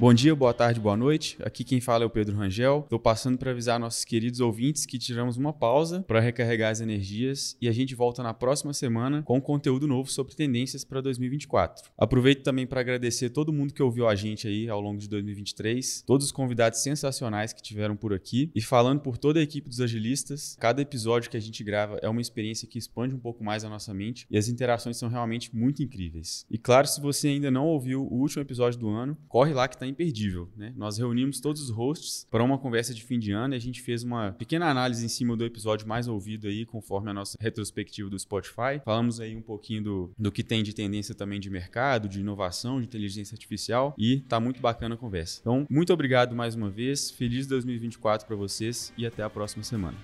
Bom dia, boa tarde, boa noite. Aqui quem fala é o Pedro Rangel. Estou passando para avisar nossos queridos ouvintes que tiramos uma pausa para recarregar as energias e a gente volta na próxima semana com conteúdo novo sobre tendências para 2024. Aproveito também para agradecer todo mundo que ouviu a gente aí ao longo de 2023, todos os convidados sensacionais que tiveram por aqui e falando por toda a equipe dos agilistas. Cada episódio que a gente grava é uma experiência que expande um pouco mais a nossa mente e as interações são realmente muito incríveis. E claro, se você ainda não ouviu o último episódio do ano, corre lá que está imperdível. Né? Nós reunimos todos os hosts para uma conversa de fim de ano e a gente fez uma pequena análise em cima do episódio mais ouvido aí, conforme a nossa retrospectiva do Spotify. Falamos aí um pouquinho do, do que tem de tendência também de mercado, de inovação, de inteligência artificial e tá muito bacana a conversa. Então, muito obrigado mais uma vez, feliz 2024 para vocês e até a próxima semana.